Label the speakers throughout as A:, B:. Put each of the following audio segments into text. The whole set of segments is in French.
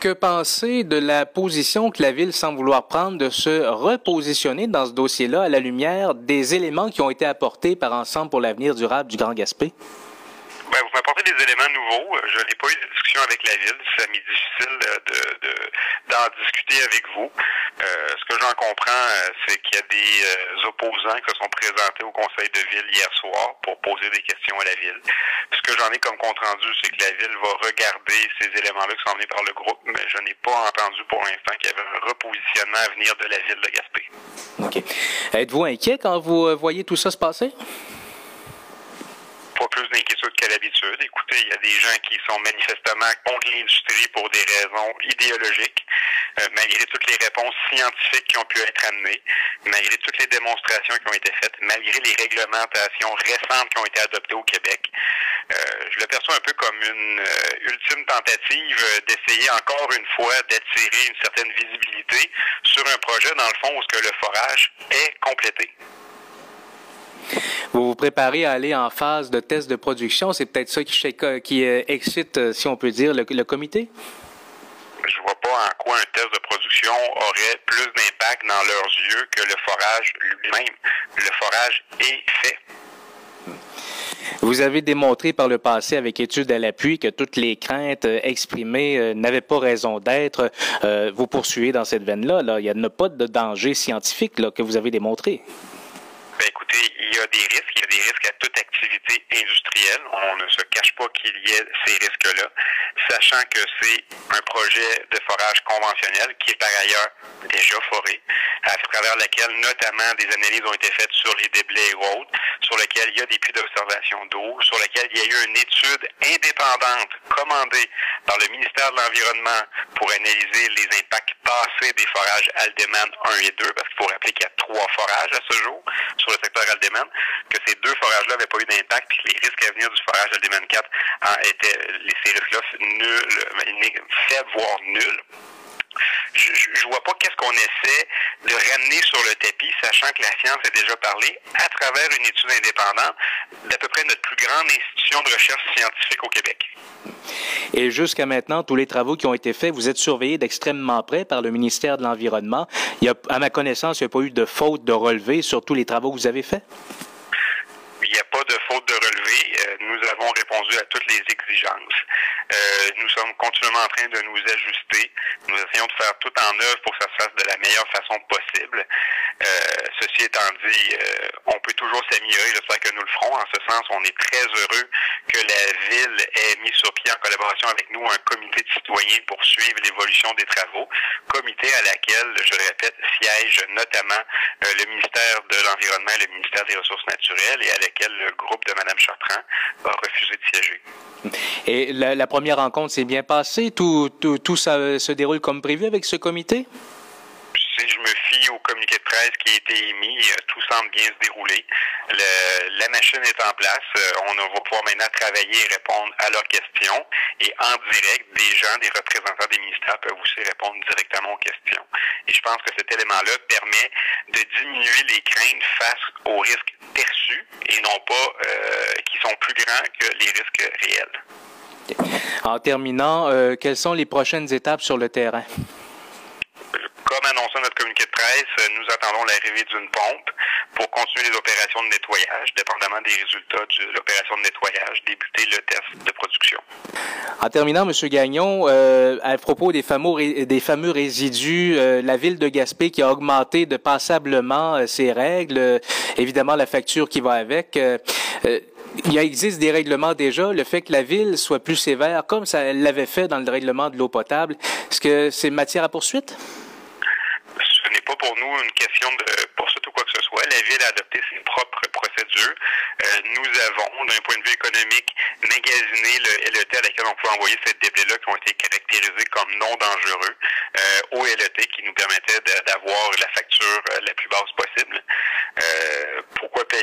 A: Que penser de la position que la Ville semble vouloir prendre de se repositionner dans ce dossier-là à la lumière des éléments qui ont été apportés par Ensemble pour l'avenir durable du Grand Gaspé?
B: Ben, vous m'apportez des éléments nouveaux. Je n'ai pas eu de discussion avec la Ville. Ça m'est difficile de, d'en discuter avec vous. Euh, j'en comprends, euh, c'est qu'il y a des euh, opposants qui se sont présentés au Conseil de Ville hier soir pour poser des questions à la Ville. Ce que j'en ai comme compte rendu, c'est que la Ville va regarder ces éléments-là qui sont venus par le groupe, mais je n'ai pas entendu pour l'instant qu'il y avait un repositionnement à venir de la Ville de Gaspé.
A: OK. Êtes-vous inquiet quand vous voyez tout ça se passer?
B: pas plus d'inquiétude qu'à l'habitude. Écoutez, il y a des gens qui sont manifestement contre l'industrie pour des raisons idéologiques, euh, malgré toutes les réponses scientifiques qui ont pu être amenées, malgré toutes les démonstrations qui ont été faites, malgré les réglementations récentes qui ont été adoptées au Québec. Euh, je le perçois un peu comme une euh, ultime tentative d'essayer encore une fois d'attirer une certaine visibilité sur un projet, dans le fond, où ce que le forage est complété.
A: Vous vous préparez à aller en phase de test de production. C'est peut-être ça qui, qui excite, si on peut dire, le, comité?
B: Je vois en quoi un test de production aurait plus d'impact dans leurs yeux que le forage lui-même. Le forage est fait.
A: Vous avez démontré par le passé avec études à l'appui que toutes les craintes euh, exprimées n'avaient pas raison d'être. vous poursuivez dans cette veine-là. Là. Il n'y a pas de danger scientifique là, que vous avez démontré.
B: Ben, écoutez, il y a des risques, il y a des risques à toute activité industrielle. On ne se cache pas qu'il y ait ces risques-là, sachant que c'est un projet de forage conventionnel qui est par ailleurs déjà foré, à travers lequel notamment des analyses ont été faites sur les déblais et autres, sur lequel il y a des puits d'observation d'eau, sur lequel il y a eu une étude indépendante commandée par le ministère de l'Environnement pour analyser les impacts passés des forages Aldeman 1 et 2, parce qu'il faut rappeler qu'il y a trois forages à ce jour sur le secteur Aldeman, que ces deux forages-là n'avaient pas eu d'impact, puis les risques à venir du forage Aldeman 4 étaient, les, ces risques-là nuls, faibles, voire nuls je, je vois pas qu'est-ce qu'on essaie de ramener sur le tapis, sachant que la science a déjà parlé à travers une étude indépendante d'à peu près notre plus grande institution de recherche scientifique au Québec.
A: Et jusqu'à maintenant, tous les travaux qui ont été faits, vous êtes surveillés d'extrêmement près par le ministère de l'Environnement. À ma connaissance, il n'y a pas eu de faute de relevé sur tous les travaux que vous avez faits?
B: Il n'y a pas de faute de relevé. Euh, nous avons répondu à toutes les Euh, nous sommes continuellement en train de nous ajuster. Nous essayons de faire tout en œuvre pour que ça se fasse de la meilleure façon possible. Euh, ceci étant dit, euh, on peut toujours s'améliorer. J'espère que nous le ferons. En ce sens, on est très heureux que la ville ait mis sur pied en collaboration avec nous un comité de citoyens pour suivre l'évolution des travaux. Comité à laquelle, je le répète, siège notamment le ministère de l'Environnement et le ministère des Ressources naturelles et à laquelle le groupe de Mme Chartrand a refusé de siéger.
A: Et la, la première rencontre s'est bien passée? Tout, tout, tout ça se déroule comme prévu avec ce comité?
B: Si je me fie au communiqué de presse qui a été émis, euh, tout semble bien se dérouler. Le, la machine est en place. Euh, on va pouvoir maintenant travailler et répondre à leurs questions. Et en direct, des gens, des représentants des ministères peuvent aussi répondre directement aux questions. Et je pense que cet élément-là permet de diminuer les craintes face aux risques perçus et non pas euh, sont plus grands que les risques réels.
A: En terminant, euh, quelles sont les prochaines étapes sur le terrain?
B: Comme annoncé dans notre communiqué de presse, nous attendons l'arrivée d'une pompe pour continuer les opérations de nettoyage. Dépendamment des résultats de l'opération de nettoyage, débuter le test de production.
A: En terminant, M. Gagnon, euh, à propos des fameux, des fameux résidus, euh, la ville de Gaspé qui a augmenté de passablement euh, ses règles, évidemment la facture qui va avec. Il existe des règlements déjà. Le fait que la ville soit plus sévère, comme ça l'avait fait dans le règlement de l'eau potable, est-ce que c'est matière à poursuite?
B: Ce n'est pas pour nous une question de poursuite ou quoi que ce soit. La ville a adopté ses propres procédures. Euh, nous avons, d'un point de vue économique, magasiné le LET à laquelle on peut envoyer ces déblais-là qui ont été caractérisés comme non dangereux euh, au LET qui nous permettait d'avoir la facture euh, la plus basse possible.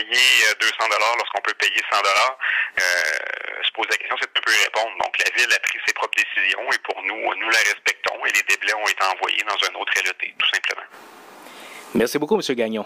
B: Euh, pourquoi payer 200 dollars lorsqu'on peut payer 100 dollars Se pose la question, c'est de ne plus répondre. Donc la ville a pris ses propres décisions et pour nous, nous la respectons et les déblais ont été envoyés dans un autre LET, tout simplement.
A: Merci beaucoup, M. Gagnon.